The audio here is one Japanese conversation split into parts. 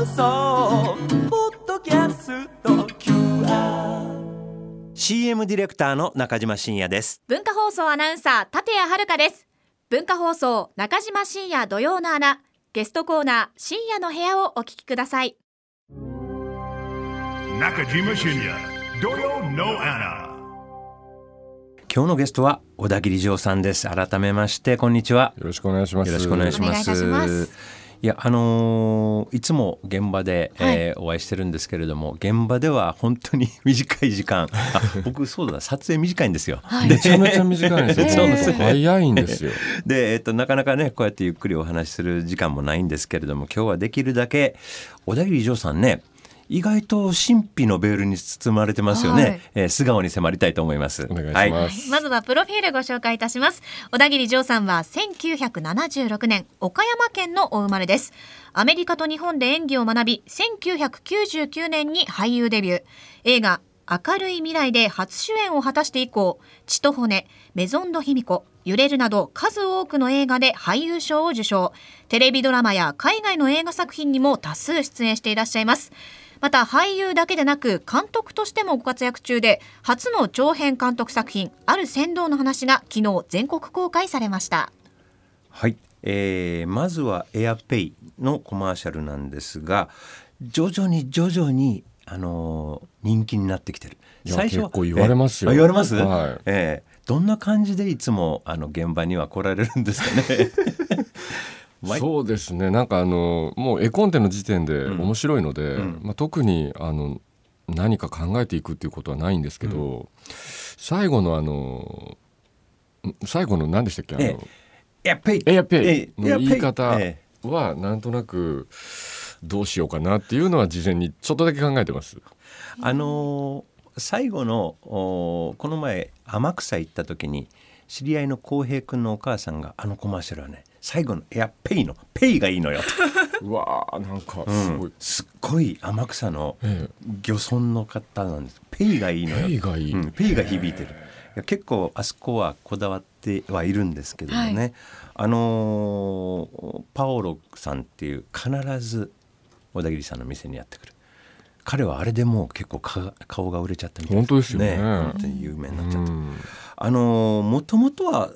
放送ポッドキャスト。CM ディレクターの中島真也です。文化放送アナウンサー立谷遥です。文化放送中島深夜土曜の穴ゲストコーナー深夜の部屋をお聞きください。中島深也土曜の穴今日のゲストは小田切丈さんです。改めましてこんにちは。よろしくお願いします。よろしくお願いします。お願いやあのーいつも現場で、はい。えーお会いしてるんですけれども現場では本当に 短い時間。あ僕そうだ撮影短いんですよ、めちゃめちゃ短いんですよ。そうなんです。ね早いんですよ。で、えっと、なかなかねこうやってゆっくりお話しする時間もないんですけれども今日はできるだけ小田切丈さんね意外と神秘のベールに包まれてますよね、はい。えー素顔に迫りたいと思います。お願いしはい。ます。まずはプロフィールご紹介いたします。小田切丈さんは1976年岡山県のお生まれです。アメリカと日本で演技を学び1999年に俳優デビュー。映画明るい未来で初主演を果たして以降血と骨メゾンド卑弥呼揺れるなど数多くの映画で俳優賞を受賞。テレビドラマや海外の映画作品にも多数出演していらっしゃいますまた俳優だけでなく監督としてもご活躍中で初の長編監督作品「ある船頭の話」が昨日全国公開されました。はい、えーまずはエアペイのコマーシャルなんですが徐々に徐々にあのー人気になってきてる。いや結構言われますよ。言われます、はい。えーどんな感じでいつもあの現場には来られるんですかね？毎そうですね。なんかあのもう絵コンテの時点でうん。面白いので、うん。まあ特にあの何か考えていくっていうことはないんですけど、最後のあのん最後の何でしたっけ？あの、えエアペイ。エアペイえの言い方えはなんとなくどうしようかなっていうのは事前にちょっとだけ考えてます。あのー最後のこの前天草行った時に知り合いの浩平君のお母さんがあのコマーシャルはね最後のエアペイのペイがいいのよ。わーなんかうすごい。ん、すっごい天草のえ漁村の方なんです。ペイがいいのよ。ペイがいい。うん、ペイが響いてる。いや結構あそこはこだわってはいるんですけどもね、あのーパオロさんっていう必ず小田切さんの店にやってくる。彼はあれでもう結構か顔が売れちゃったみたい本当ですよね。本当に有名になっちゃった、うん。あのもともとは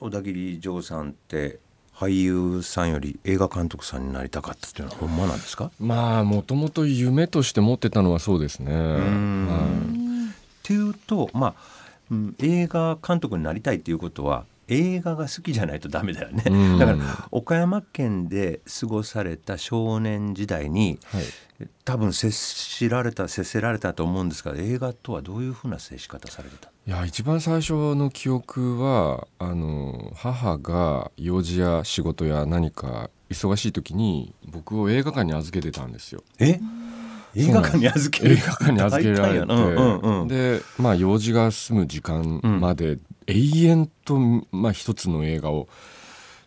小田切丈さんって俳優さんより映画監督さんになりたかったっていうのはほんまなんですか？まあもともと夢として持ってたのはそうですね。っていうとまあ、うん映画監督になりたいっていうことは映画が好きじゃないとダメだよね、うん。だから岡山県で過ごされた少年時代にいはい。多分接しられた接せられたと思うんですが映画とはどういうふうな接し方されてた？いや一番最初の記憶はあの母が用事や仕事や何か忙しい時に僕を映画館に預けてたんですよ。え？映画館に預ける？映画館に預けられて、うんうんうん。でまあ用事が済む時間まで永遠と、まあ、一つの映画を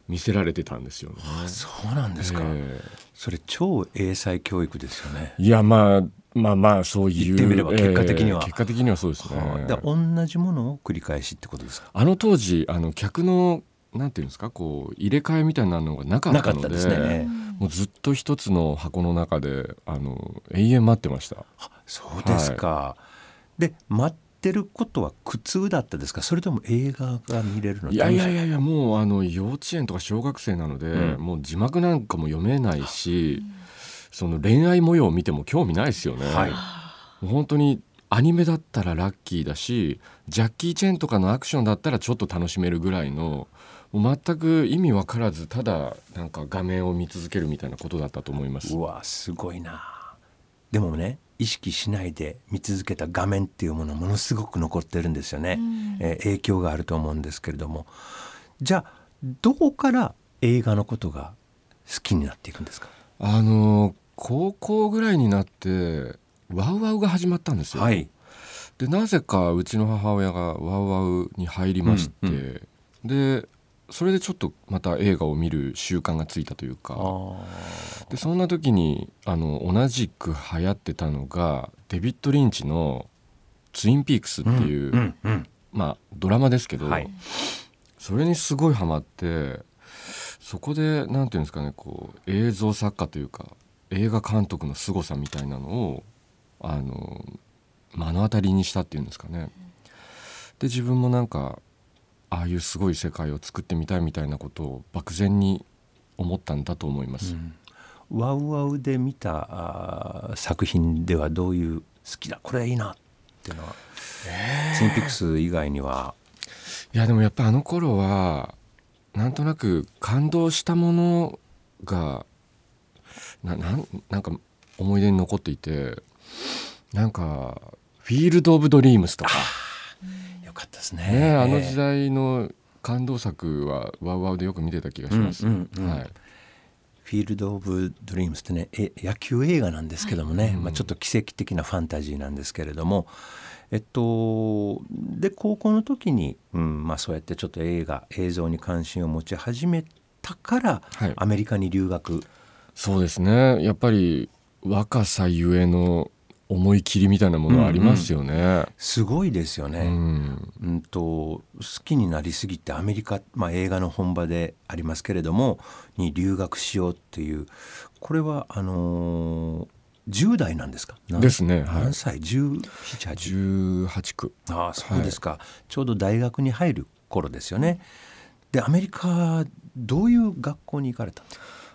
見せられてたんですよね。そうなんですか、えそれ超英才教育ですよね。えいやまあまあまあそういう言ってみれば結果的には。ええ結果的にはそうですね。はいで同じものを繰り返しってことですか？あの当時あの客のなんていうんですかこう入れ替えみたいなのがなかっなかたのでったですね、もうずっと一つの箱の中であの永遠待ってました。そうですか、で待ってることは苦痛だったですか？それとも映画が見れるの？いやいやいやい。やもうあの幼稚園とか小学生なので、うん。もう字幕なんかも読めないし、その恋愛模様を見ても興味ないですよね、はい。本当にアニメだったらラッキーだしジャッキー・チェンとかのアクションだったらちょっと楽しめるぐらいのもう全く意味わからずただなんか画面を見続けるみたいなことだったと思います。うわすごいな。でもね意識しないで見続けた画面っていうものものすごく残ってるんですよね、えー影響があると思うんですけれども。じゃあどこから映画のことが好きになっていくんですか？あの高校ぐらいになってワウワウが始まったんですよ、はい。でなぜかうちの母親がワウワウに入りまして、うんでそれでちょっとまた映画を見る習慣がついたというか。でそんな時にあの同じく流行ってたのがデビッド・リンチの「ツインピークス」っていう、うんうん。まあドラマですけど、はい。それにすごいハマってそこでなんていうんですかねこう映像作家というか映画監督の凄さみたいなのをあの目の当たりにしたっていうんですかね。で自分もなんかああいうすごい世界を作ってみたいみたいなことを漠然に思ったんだと思います。ワウワウで見たあー作品ではどういう好きだこれいいなっていうのは、ツインピックス以外にはいやでもやっぱあの頃はなんとなく感動したものがななんなんか思い出に残っていてなんか「フィールド・オブ・ドリームス」とか、よかったですね、ね。あの時代の感動作はワウワウでよく見てた気がします。うんうんうん。はい。フィールド・オブ・ドリームスってねえ野球映画なんですけどもね、まあ、ちょっと奇跡的なファンタジーなんですけれども、えっとで高校の時に、うんまあ、そうやってちょっと映画映像に関心を持ち始めたから、はい。アメリカに留学。そうですね。やっぱり若さゆえの思い切りみたいなものはありますよね。すごいですよね。うん。うんと好きになりすぎてアメリカ、まあ、映画の本場でありますけれどもに留学しようっていう。これはあのー10代なんですか？何ですねはい。何歳？1718 18区。ああそうですか、ちょうど大学に入る頃ですよね。でアメリカどういう学校に行かれた？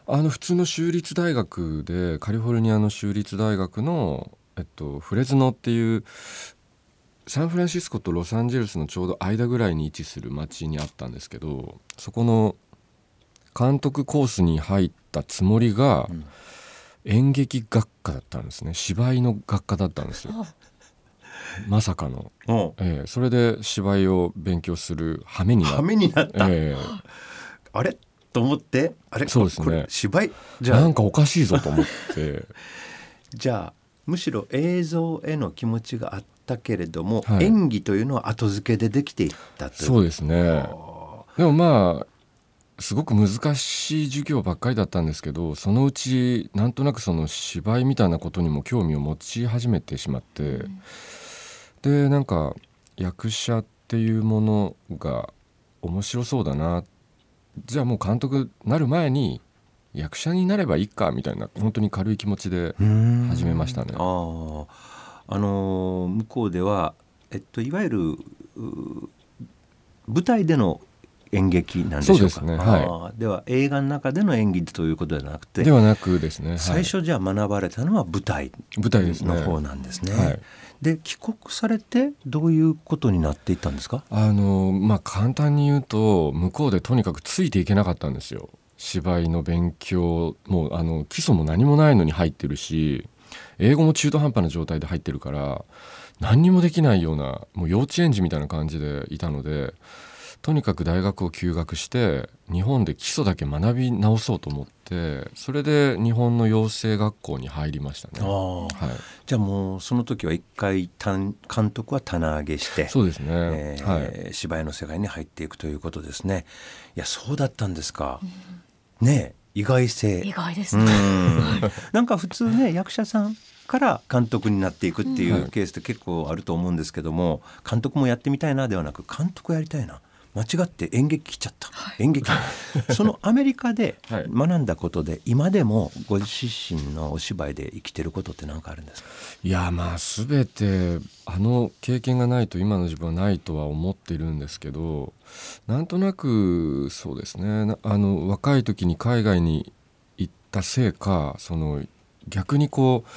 あの普通の州立大学でカリフォルニアの州立大学の、えっと、フレズノっていうサンフランシスコとロサンゼルスのちょうど間ぐらいに位置する町にあったんですけどそこの監督コースに入ったつもりが演劇学科だったんですね。芝居の学科だったんですよ。まさかの、おええ。それで芝居を勉強する羽目にな羽目になった、えあれ？と思って？あれ？そうですね。これ芝居？えじゃあ。なんかおかしいぞと思って。じゃあむしろ映像への気持ちがあったけれども、はい。演技というのは後付けでできていったという。そうですね。でもまあすごく難しい授業ばっかりだったんですけどそのうちなんとなくその芝居みたいなことにも興味を持ち始めてしまって、でなんか役者っていうものが面白そうだなじゃあもう監督なる前に役者になればいいかみたいな本当に軽い気持ちで始めましたね。あー。あのー向こうでは、えっと、いわゆるう舞台での演劇なんでしょうか。ね。はい。では映画の中での演技ということではなくてではなくですね、はい。最初じゃあ学ばれたのは舞台舞台ですね。の方なんですね。はい。で帰国されてどういうことになっていったんですか？あのまあ簡単に言うと向こうでとにかくついていけなかったんですよ。芝居の勉強もうあの基礎も何もないのに入ってるし英語も中途半端な状態で入ってるから何にもできないようなもう幼稚園児みたいな感じでいたのでとにかく大学を休学して日本で基礎だけ学び直そうと思ってそれで日本の養成学校に入りましたね。ああはい、じゃあもうその時は一回単監督は棚上げしてそうですね、えーはい芝居の世界に入っていくということですね。いやそうだったんですか。ねえ意外性。意外ですうね。んなんか普通ね役者さんから監督になっていくっていうケースって結構あると思うんですけども監督もやってみたいなではなく監督やりたいな間違って演劇来ちゃった、演劇。そのアメリカではい。学んだことで今でもご自身のお芝居で生きてることって何かあるんですか？いやまあ全てあの経験がないと今の自分はないとは思っているんですけどなんとなくそうですね。なあの若い時に海外に行ったせいかその逆にこう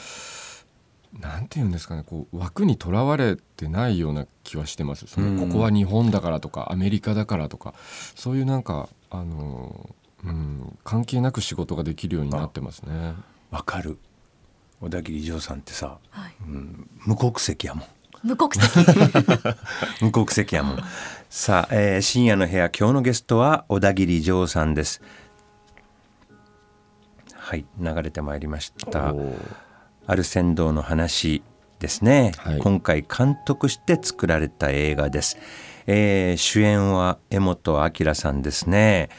なんて言うんですかねこう枠にとらわれてないような気はしてます。そうん。のここは日本だからとかアメリカだからとかそういうなんかあの、うん、関係なく仕事ができるようになってますね。わかる。小田切丈さんってさ、はい。うん、無国籍やもん。無国籍。無国籍やもん。さあ、えー深夜の部屋今日のゲストは小田切丈さんです。はい流れてまいりましたおーある船頭の話ですね、はい。今回監督して作られた映画です、えー主演は江本明さんですね。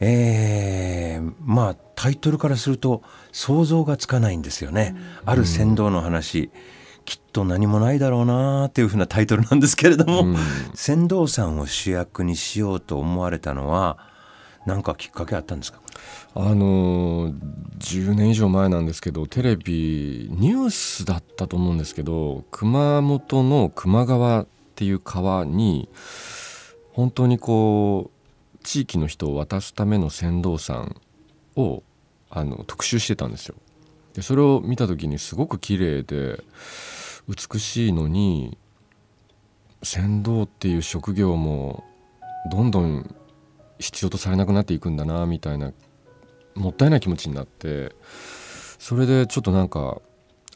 えーまあタイトルからすると想像がつかないんですよね、ある船頭の話、きっと何もないだろうなっていうふうなタイトルなんですけれども、うん。船頭さんを主役にしようと思われたのはなんかきっかけあったんですか？あの10年以上前なんですけどテレビニュースだったと思うんですけど熊本の球磨川っていう川に本当にこう地域の人を渡すための船頭さんをあの特集してたんですよ。でそれを見た時にすごく綺麗で美しいのに船頭っていう職業もどんどん必要とされなくなっていくんだなみたいなもったいない気持ちになってそれでちょっとなんか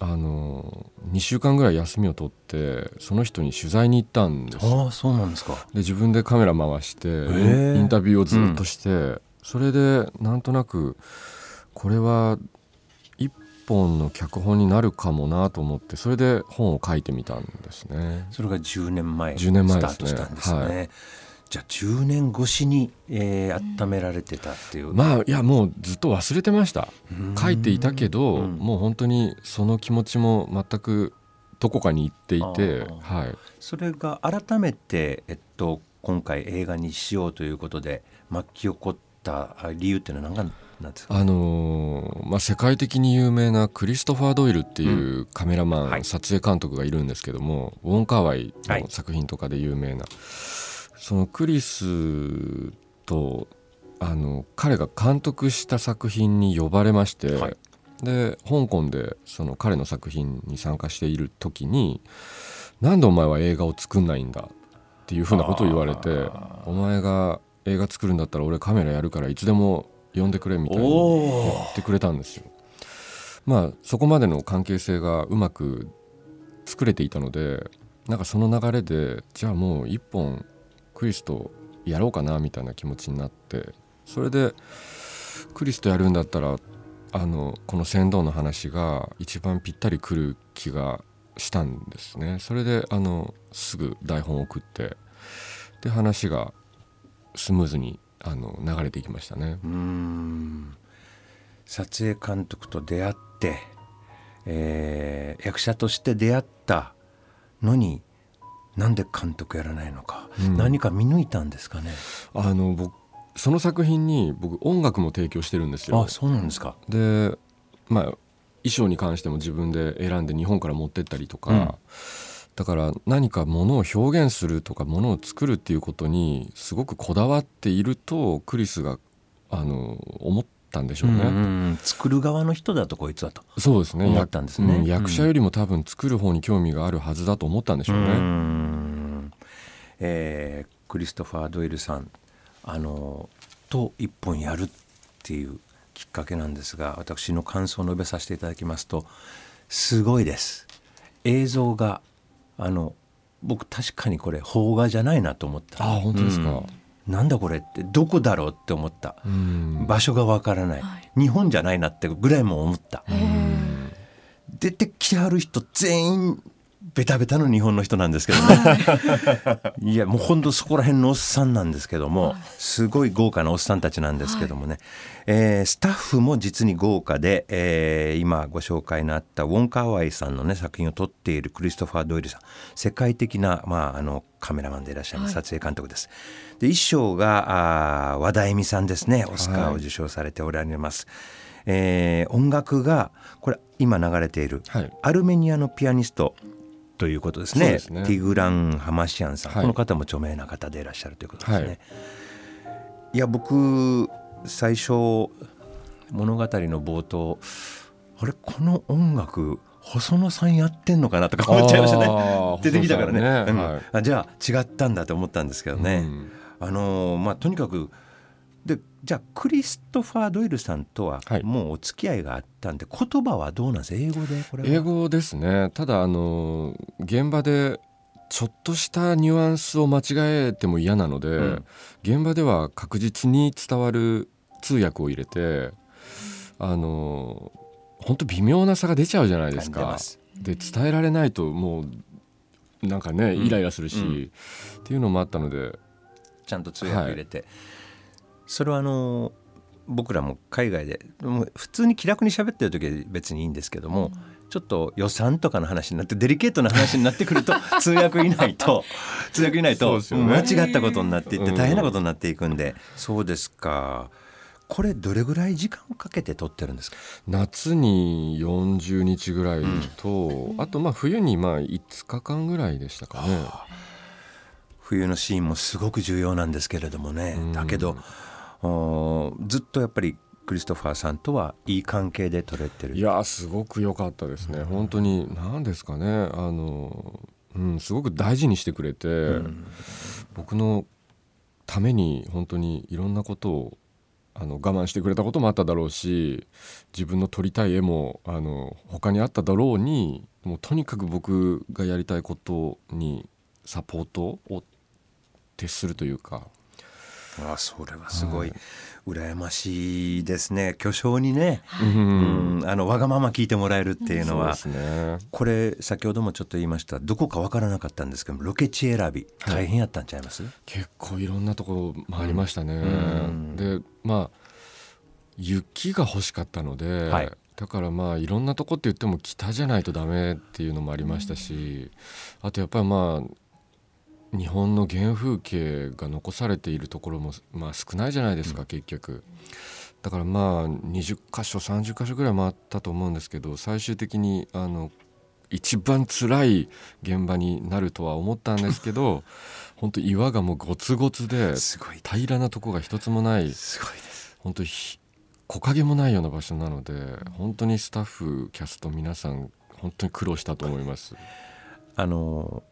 あの2週間ぐらい休みを取ってその人に取材に行ったんです。ああそうなんですか。で自分でカメラ回してー。インタビューをずっとして、それでなんとなくこれは一本の脚本になるかもなと思ってそれで本を書いてみたんですね。それが10年前10年前ですね。ね。はいじゃあ10年越しに、えー温められてたっていう、まあいやもうずっと忘れてました。うん。書いていたけど、うん。もう本当にその気持ちも全くどこかに行っていてあはい。それが改めて、えっと、今回映画にしようということで巻き起こったあ理由っていうのは何なんですか？あのーまあ、世界的に有名なクリストファー・ドイルっていうカメラマン、はい。撮影監督がいるんですけどもウォン・カーワイはい。の作品とかで有名な、そのクリスとあの彼が監督した作品に呼ばれまして、はい。で香港でその彼の作品に参加している時に「なんでお前は映画を作んないんだ」っていうふうなことを言われて「お前が映画作るんだったら俺カメラやるからいつでも呼んでくれ」みたいなお言おってくれたんですよ。まあそこまでの関係性がうまく作れていたのでなんかその流れでじゃあもう一本クリスとやろうかなみたいな気持ちになってそれでクリスとやるんだったらあのこの船頭の話が一番ぴったりくる気がしたんですね。それであのすぐ台本を送ってで話がスムーズにあの流れていきましたね。うん撮影監督と出会って、えー役者として出会ったのになんで監督やらないのか、うん。何か見抜いたんですかね。あの僕その作品に僕音楽も提供してるんですよ。あ。そうなんですか。でまあ衣装に関しても自分で選んで日本から持ってったりとか、うん。だから何かものを表現するとかものを作るっていうことにすごくこだわっているとクリスがあの思ったんでしょうね。うんうん作る側の人だとこいつはと。そうですね。思ったんですね。やうん役者よりも多分作る方に興味があるはずだと思ったんでしょうね。うえークリストファー・ドイルさんあのと一本やるっていうきっかけなんですが私の感想を述べさせていただきますとすごいです。映像があの僕確かにこれ邦画じゃないなと思ったあ本当ですか。うんなんだこれってどこだろうって思った。うん。場所がわからない、はい。日本じゃないなってぐらいも思った。出てきはる人全員ベタベタの日本の人なんですけどね。い。やもうほんとそこら辺のおっさんなんですけどもすごい豪華なおっさんたちなんですけどもね、えースタッフも実に豪華で、えー今ご紹介のあったウォン・カーワイさんのね作品を撮っているクリストファー・ドイルさん。世界的な、まあ、あのカメラマンでいらっしゃいます、撮影監督です。で衣装があー和田恵美さんですね。オスカーを受賞されておられます。えー音楽がこれ今流れている、はい。アルメニアのピアニストということですね。ですね。ティグラン・ハマシアンさん、はい。この方も著名な方でいらっしゃるということですね。、はい。や僕最初物語の冒頭あれこの音楽細野さんやってんのかなとか思っちゃいましたね。出てきたからね。うん。はい。あじゃあ違ったんだと思ったんですけどね、うん。あのーまあとにかくでじゃあクリストファー・ドイルさんとははい。もうお付き合いがあったんで言葉はどうなんです英語でこれは。英語ですね。ただあの現場でちょっとしたニュアンスを間違えても嫌なので、ん。現場では確実に伝わる通訳を入れてあの本当微妙な差が出ちゃうじゃないですか。で伝えられないともうなんかねん。イライラするし、うん。っていうのもあったのでちゃんと通訳入れて、それはあの僕らも海外で普通に気楽に喋ってる時は別にいいんですけども、ちょっと予算とかの話になってデリケートな話になってくると 通訳いないと通訳いないと間違ったことになっていってうん。大変なことになっていくんで、そうですか。これどれぐらい時間をかけて撮ってるんですか？夏に40日ぐらいと、あとまあ冬にまあ5日間ぐらいでしたかね。冬のシーンもすごく重要なんですけれどもね、うん。だけどずっとやっぱりクリストファーさんとはいい関係で撮れてる。いやすごく良かったですね、本当に何ですかね。あの、うん、すごく大事にしてくれて、僕のために本当にいろんなことをあの我慢してくれたこともあっただろうし自分の撮りたい絵もあの他にあっただろうにもうとにかく僕がやりたいことにサポートを徹するというかあそれはすごい。羨ましいですね。巨匠にね、うんうんあのわがまま聞いてもらえるっていうのは、そうですね。これ先ほどもちょっと言いました。どこかわからなかったんですけどロケ地選び大変やったんちゃいます、結構いろんなところ回りましたね、ん。でまあ雪が欲しかったので、はい。だからまあいろんなとこって言っても北じゃないとダメっていうのもありましたし、あとやっぱりまあ日本の原風景が残されているところも、まあ、少ないじゃないですか、結局。だからまあ20箇所30箇所ぐらい回ったと思うんですけど最終的にあの一番辛い現場になるとは思ったんですけど 本当岩がもうゴツゴツで平らなとこが一つもないすごいです。本当ひ木陰もないような場所なので本当にスタッフキャスト皆さん本当に苦労したと思います。あの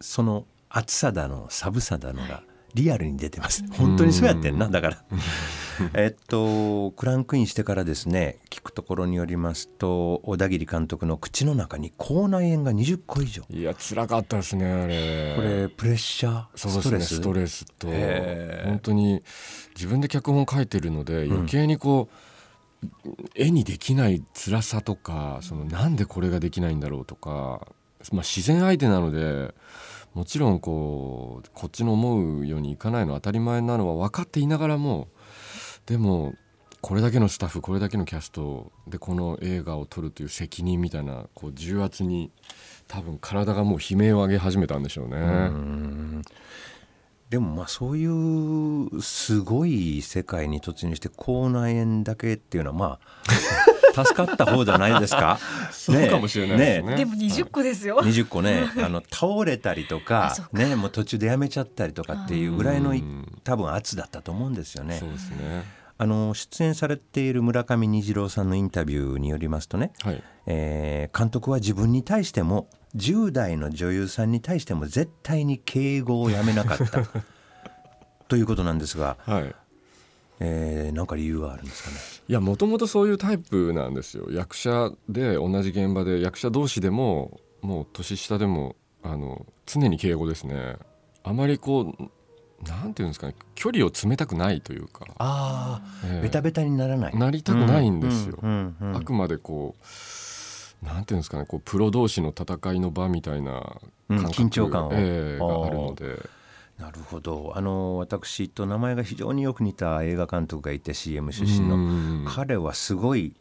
その暑さだの寒さだのがリアルに出てます。本当にそうやってんなだから。えっとクランクインしてからですね聞くところによりますと小田切監督の口の中に口内炎が20個以上。いや辛かったですねあれ。これプレッシャー？そうですねストレス？ストレスと。本当に自分で脚本書いてるので余計にこう、絵にできない辛さとかそのなんでこれができないんだろうとか、まあ、自然相手なのでもちろんこうこっちの思うようにいかないのは当たり前なのは分かっていながらもでもこれだけのスタッフこれだけのキャストでこの映画を撮るという責任みたいなこう重圧に多分体がもう悲鳴を上げ始めたんでしょうね。でもまあそういうすごい世界に突入して口内炎だけっていうのはまあ助かった方じゃないですか？そうかもしれないですね。でも20個ですよ。20個ねあの倒れたりとかねもう途中でやめちゃったりとかっていうぐらいの多分圧だったと思うんですよねそう。ですね。あの出演されている村上虹郎さんのインタビューによりますとね、はい。えー監督は自分に対しても10代の女優さんに対しても絶対に敬語をやめなかった ということなんですが、はい。えー、なんか理由はあるんですかね？いやもともとそういうタイプなんですよ。役者で同じ現場で役者同士でももう年下でもあの常に敬語ですね。あまりこうなんていうんですかね距離を詰めたくないというか、ああ、ええ。ベタベタにならない。なりたくないんですよ、うんうんうんうん。あくまでこうなんていうんですかねこうプロ同士の戦いの場みたいな緊張感を。ええがあるのでなるほど。あの私と名前が非常によく似た映画監督がいて CM 出身の。うん。彼はすごい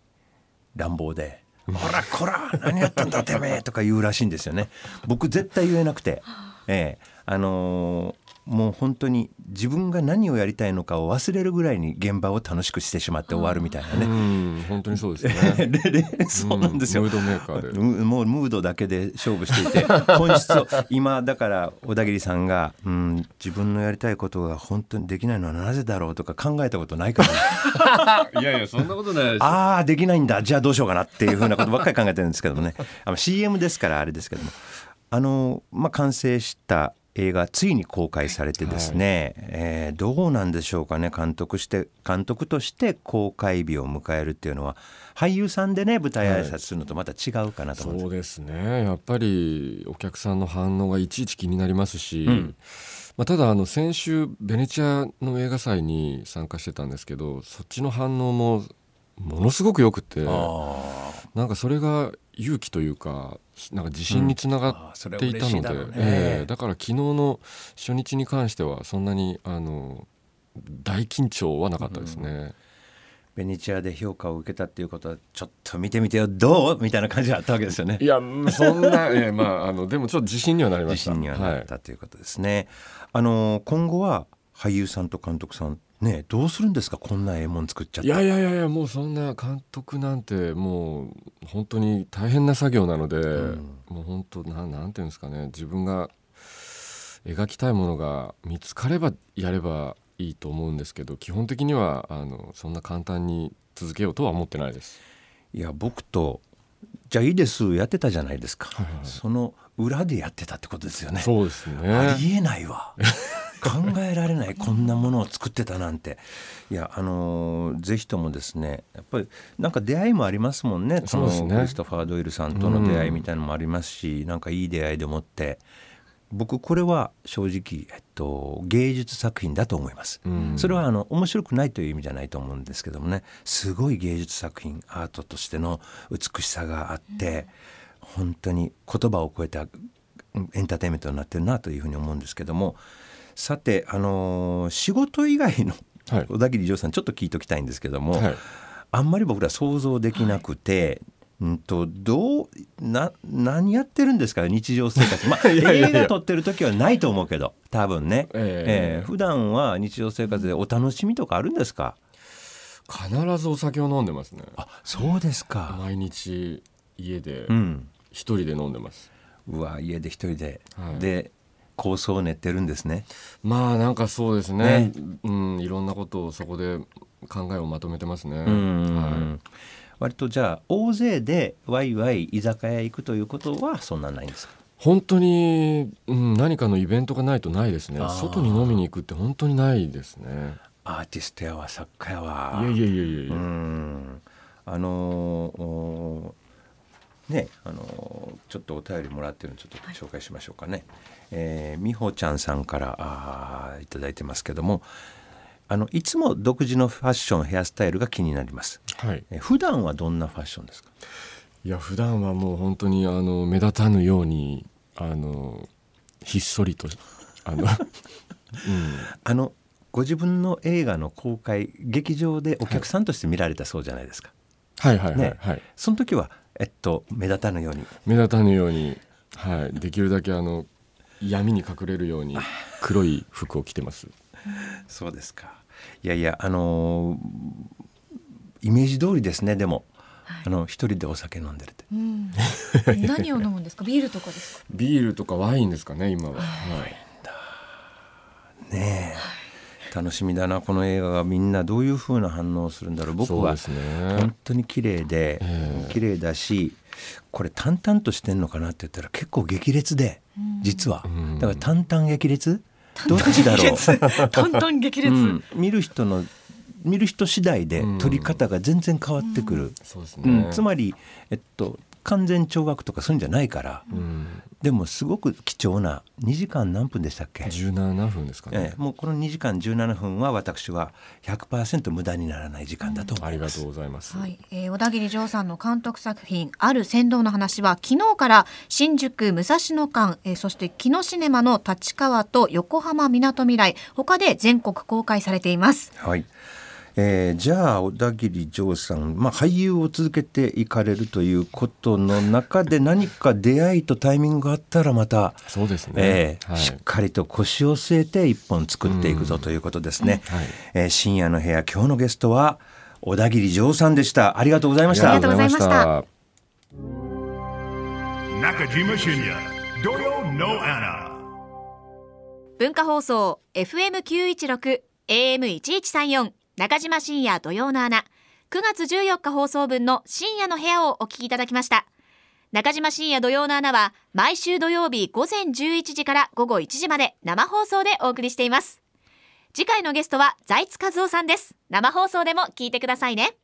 乱暴で「ほらこら何やったんだてめえ」とか言うらしいんですよね。僕絶対言えなくて、ええ。あのーもう本当に自分が何をやりたいのかを忘れるぐらいに現場を楽しくしてしまって終わるみたいなうね。ん本当にそうですね。そうなんですよ、ムードメーカーで。むもうムードだけで勝負していて 本質を今だから小田切さんが、うん、自分のやりたいことが本当にできないのはなぜだろうとか考えたことないから、ね、いやいやそんなことないああできないんだ。じゃあどうしようかなっていうふうなことばっかり考えてるんですけどもね。あの CM ですからあれですけども。あの、まあ、完成した映画ついに公開されてですね、えーどうなんでしょうかね監督して監督として公開日を迎えるっていうのは俳優さんでね舞台挨拶するのとまた違うかなと思うんです。そうですね。やっぱりお客さんの反応がいちいち気になりますし、うん。まあ、ただあの先週ベネチアの映画祭に参加してたんですけどそっちの反応もものすごくよくてあなんかそれが勇気というかなんか自信につながっていたので、うね。ええ。だから昨日の初日に関してはそんなにあの大緊張はなかったですね。ベネチアで評価を受けたっていうことはちょっと見てみてよどう？みたいな感じがあったわけですよね。い。やそんな、えーまああのでもちょっと自信にはなりました。自信にはなっはい。たということですね。あの今後は俳優さんと監督さんねどうするんですか？こんなええもん作っちゃって。いやいやいやもうそんな監督なんてもう本当に大変な作業なので、もう本当なんなんていうんですかね自分が描きたいものが見つかればやればいいと思うんですけど基本的にはあのそんな簡単に続けようとは思ってないです。いや僕とじゃあいいですやってたじゃないですか、はいはいその裏でやってたってことですよね。そうですあね。りえないわ 考えられないこんなものを作ってたなんて。いやあのーぜひともですねやっぱりなんか出会いもありますもんね。そのクリストファー・ドイルさんとの出会いみたいなのもありますし、なんかいい出会いでもって。僕これは正直、えっと、芸術作品だと思います。うん。それはあの面白くないという意味じゃないと思うんですけどもね。すごい芸術作品アートとしての美しさがあって、本当に言葉を超えたうんエンターテインメントになってるなというふうに思うんですけどもさて、あのー仕事以外のはい。小田切丈さんちょっと聞いときたいんですけども、はい。あんまり僕ら想像できなくて。うんとどうな何やってるんですか日常生活、まあ、映画撮ってる時はないと思うけど多分ね、ええ。ええ。普段は日常生活でお楽しみとかあるんですか？必ずお酒を飲んでますね。あそうですか。毎日家でうん。一人で飲んでます。うわ家で一人で、はい。で構想を練ってるんですね。まあなんかそうですね。うんいろんなことをそこで考えをまとめてますね。うん、は割とじゃあ大勢でワイワイ居酒屋行くということはそんなんないんですか？本当に、うん、何かのイベントがないとないですね。外に飲みに行くって本当にないですね。アーティストやわ作家やわ。いやいやいやいやいや、うん。あのーおねあのーちょっとお便りもらってるのちょっと紹介しましょうかね、えー美穂ちゃんさんからあーいただいてますけどもあのいつも独自のファッションヘアスタイルが気になります。はい。えー普段はどんなファッションですか？いや普段はもう本当にあの目立たぬようにあのひっそりとあの、うん、あのご自分の映画の公開劇場でお客さんとして見られたそうじゃないですか、はいはいはい、ねはい。その時はえっと目立たぬように。目立たぬように、はい、できるだけあの闇に隠れるように黒い服を着てます。そうですか。いやいやあのーイメージ通りですねでも、あの一人でお酒飲んでるって。うん、何を飲むんですか？ビールとかですか？ビールとかワインですかね今は、はい、ねえ楽しみだな。この映画がみんなどういう風な反応をするんだろう。僕はそうですね。本当に綺麗で、ええ。綺麗だしこれ淡々としてんのかなって言ったら結構激烈で実は。うん。だから淡々激烈？どっちだろう、トントン激烈、うん。見る人の見る人次第でうん。撮り方が全然変わってくる、そうですうん。ね、つまり、えっと、完全懲悪とかそういうんじゃないから、うん、でもすごく貴重な2時間何分でしたっけ、17分ですかね、ええもうこの2時間17分は私は100%無駄にならない時間だと思います。ありがとうございます、はい、えー小田切丈さんの監督作品「ある船頭の話」は昨日から新宿武蔵野間、えーそして木のシネマの立川と横浜みなとみらい他で全国公開されています。はいえーじゃあ小田切丈さん、まあ、俳優を続けていかれるということの中で何か出会いとタイミングがあったらまた、そうですね、えーはい。しっかりと腰を据えて一本作っていくぞということですね。はい。えー深夜の部屋今日のゲストは小田切丈さんでした。ありがとうございました。ありがとうございました。中島深夜土曜のアナ。文化放送 FM916 AM1134 中島深夜土曜の穴9月14日放送分の深夜の部屋をお聞きいただきました。中島深夜土曜の穴は毎週土曜日午前11時から午後1時まで生放送でお送りしています。次回のゲストは財津和夫さんです。生放送でも聞いてくださいね。